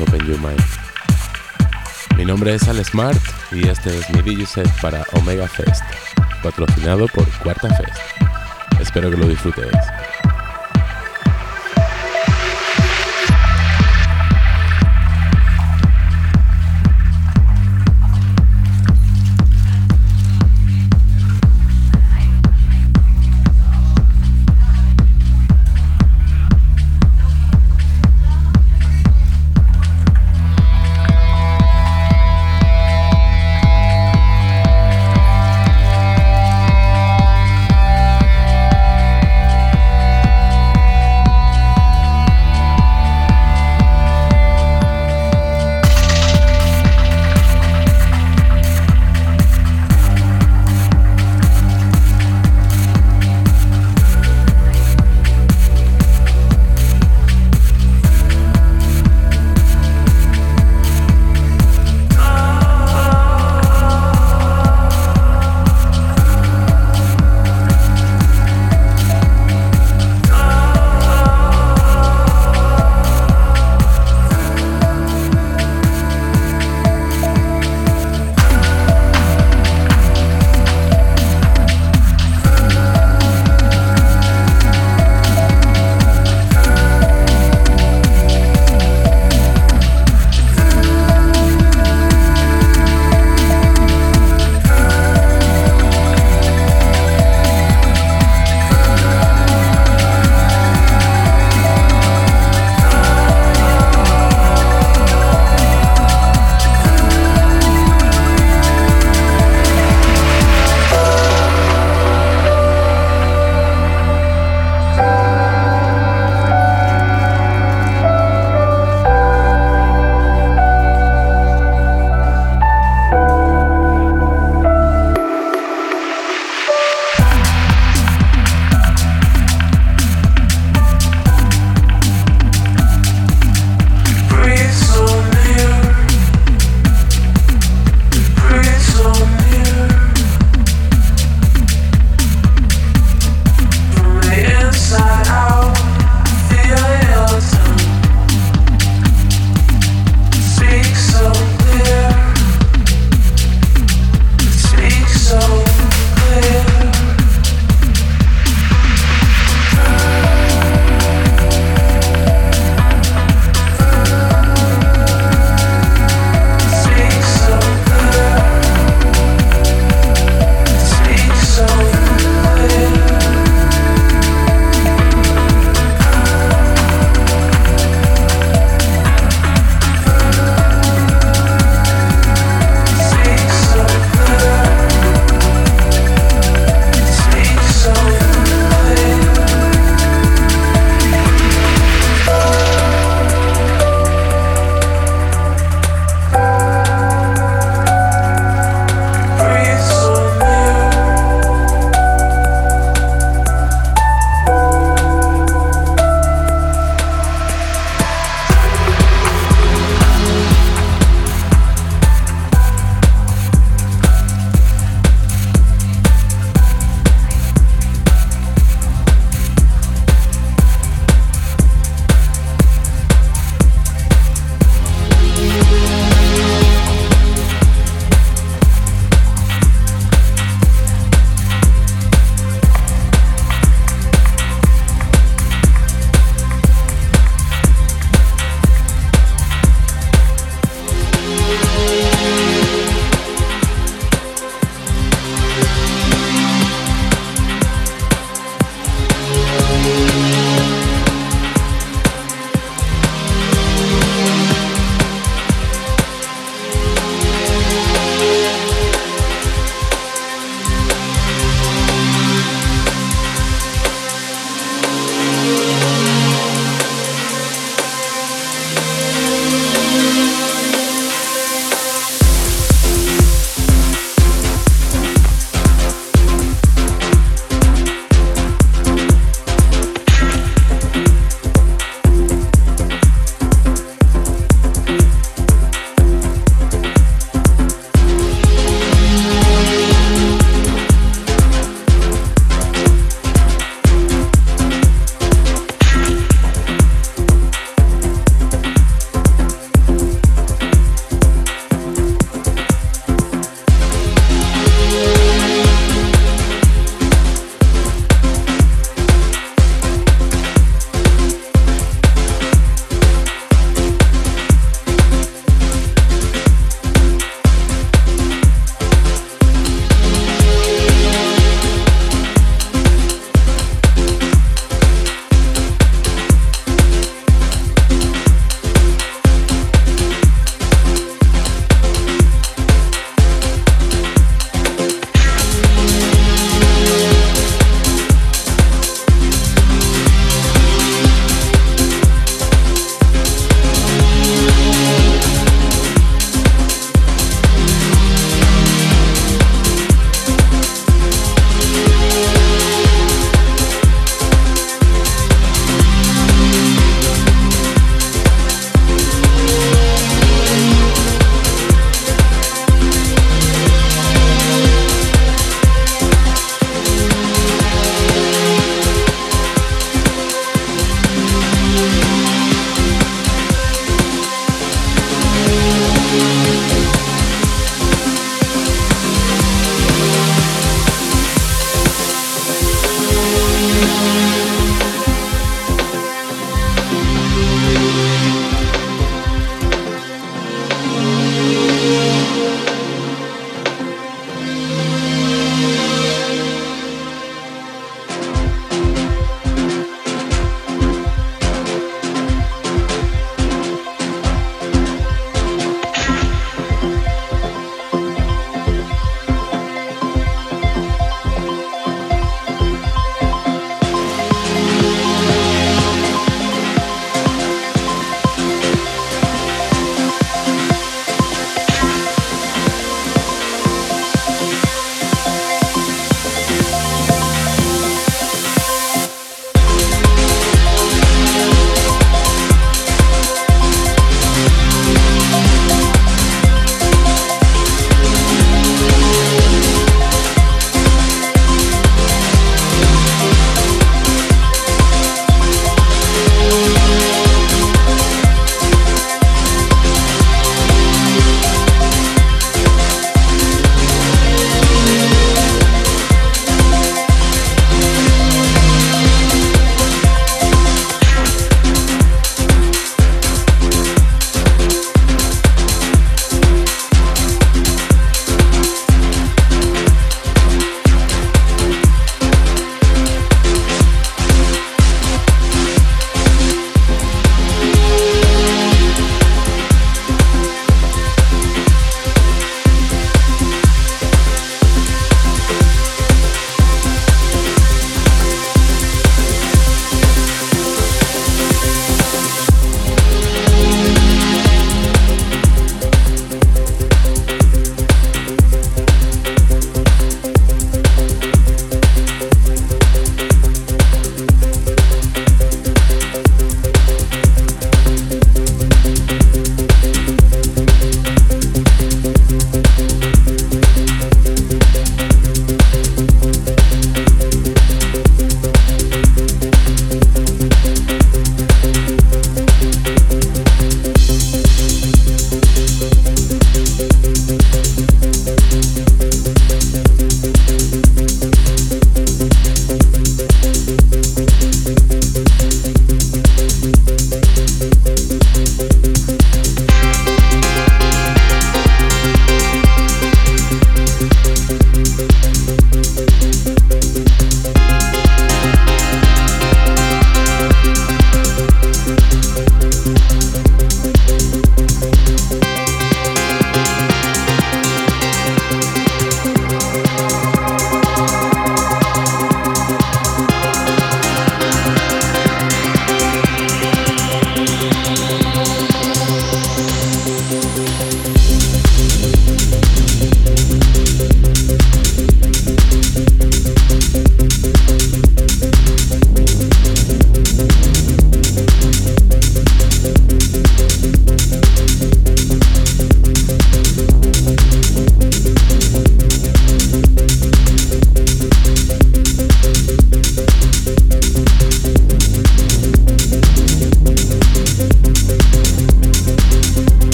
Open Your Mind. Mi nombre es Al Smart y este es mi DJ set para Omega Fest, patrocinado por Cuarta Fest. Espero que lo disfrutéis.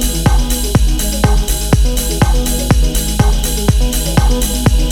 Thank you.